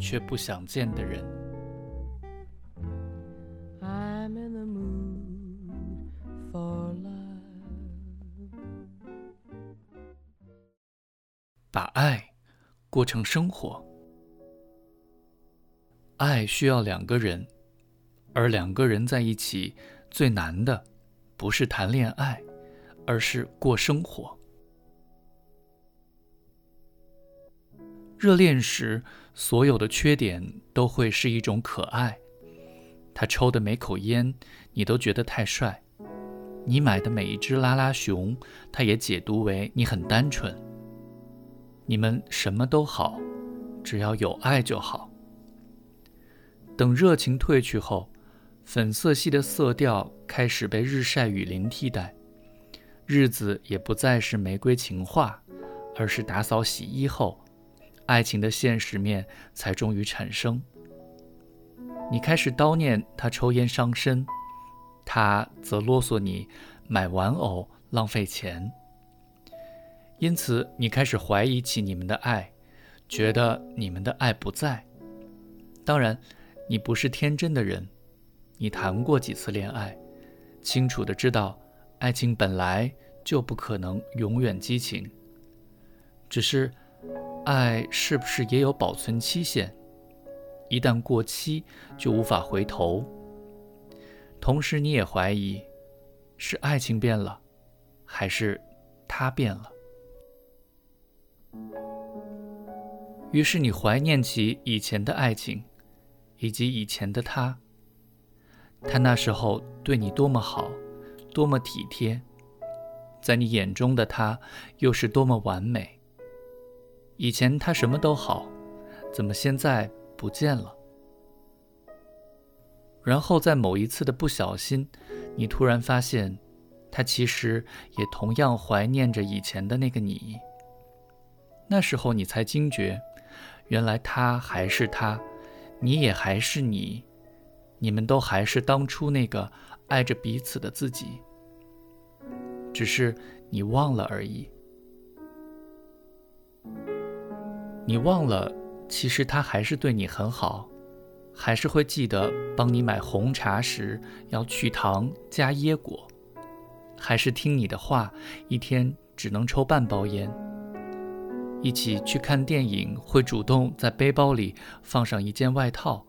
却不想见的人，把爱过成生活。爱需要两个人，而两个人在一起最难的，不是谈恋爱，而是过生活。热恋时，所有的缺点都会是一种可爱。他抽的每口烟，你都觉得太帅；你买的每一只拉拉熊，他也解读为你很单纯。你们什么都好，只要有爱就好。等热情褪去后，粉色系的色调开始被日晒雨淋替代，日子也不再是玫瑰情话，而是打扫洗衣后。爱情的现实面才终于产生。你开始叨念他抽烟伤身，他则啰嗦你买玩偶浪费钱。因此，你开始怀疑起你们的爱，觉得你们的爱不在。当然，你不是天真的人，你谈过几次恋爱，清楚的知道，爱情本来就不可能永远激情，只是。爱是不是也有保存期限？一旦过期，就无法回头。同时，你也怀疑，是爱情变了，还是他变了？于是，你怀念起以前的爱情，以及以前的他。他那时候对你多么好，多么体贴，在你眼中的他又是多么完美。以前他什么都好，怎么现在不见了？然后在某一次的不小心，你突然发现，他其实也同样怀念着以前的那个你。那时候你才惊觉，原来他还是他，你也还是你，你们都还是当初那个爱着彼此的自己，只是你忘了而已。你忘了，其实他还是对你很好，还是会记得帮你买红茶时要去糖加椰果，还是听你的话，一天只能抽半包烟。一起去看电影会主动在背包里放上一件外套，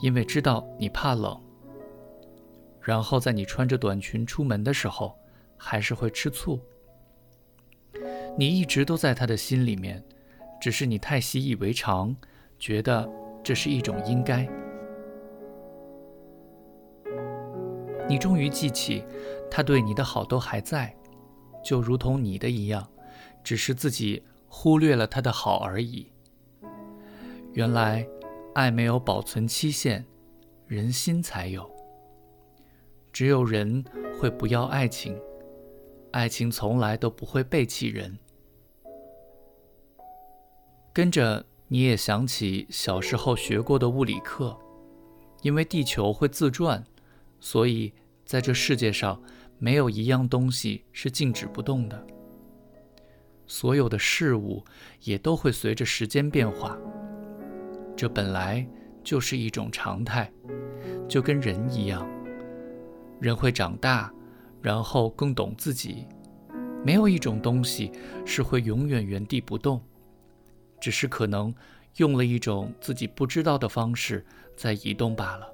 因为知道你怕冷。然后在你穿着短裙出门的时候，还是会吃醋。你一直都在他的心里面。只是你太习以为常，觉得这是一种应该。你终于记起，他对你的好都还在，就如同你的一样，只是自己忽略了他的好而已。原来，爱没有保存期限，人心才有。只有人会不要爱情，爱情从来都不会背弃人。跟着你也想起小时候学过的物理课，因为地球会自转，所以在这世界上没有一样东西是静止不动的。所有的事物也都会随着时间变化，这本来就是一种常态，就跟人一样，人会长大，然后更懂自己。没有一种东西是会永远原地不动。只是可能用了一种自己不知道的方式在移动罢了。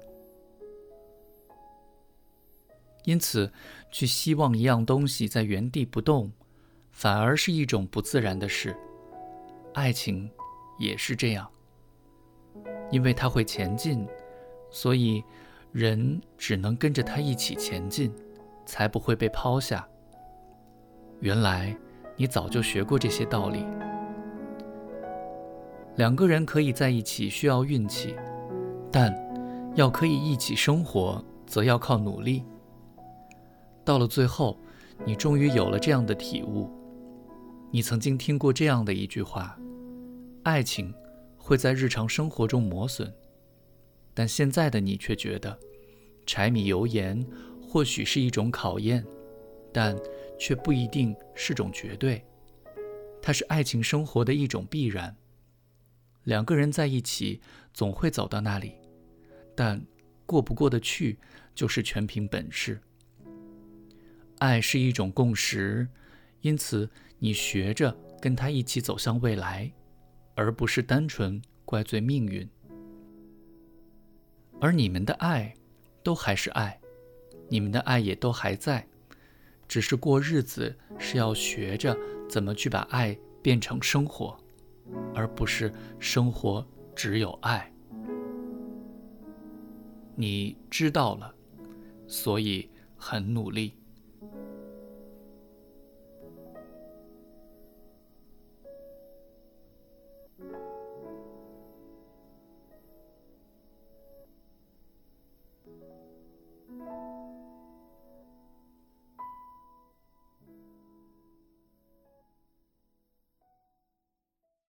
因此，去希望一样东西在原地不动，反而是一种不自然的事。爱情也是这样，因为它会前进，所以人只能跟着它一起前进，才不会被抛下。原来你早就学过这些道理。两个人可以在一起需要运气，但要可以一起生活，则要靠努力。到了最后，你终于有了这样的体悟。你曾经听过这样的一句话：爱情会在日常生活中磨损，但现在的你却觉得，柴米油盐或许是一种考验，但却不一定是种绝对。它是爱情生活的一种必然。两个人在一起，总会走到那里，但过不过得去，就是全凭本事。爱是一种共识，因此你学着跟他一起走向未来，而不是单纯怪罪命运。而你们的爱，都还是爱，你们的爱也都还在，只是过日子是要学着怎么去把爱变成生活。而不是生活只有爱。你知道了所以很努力。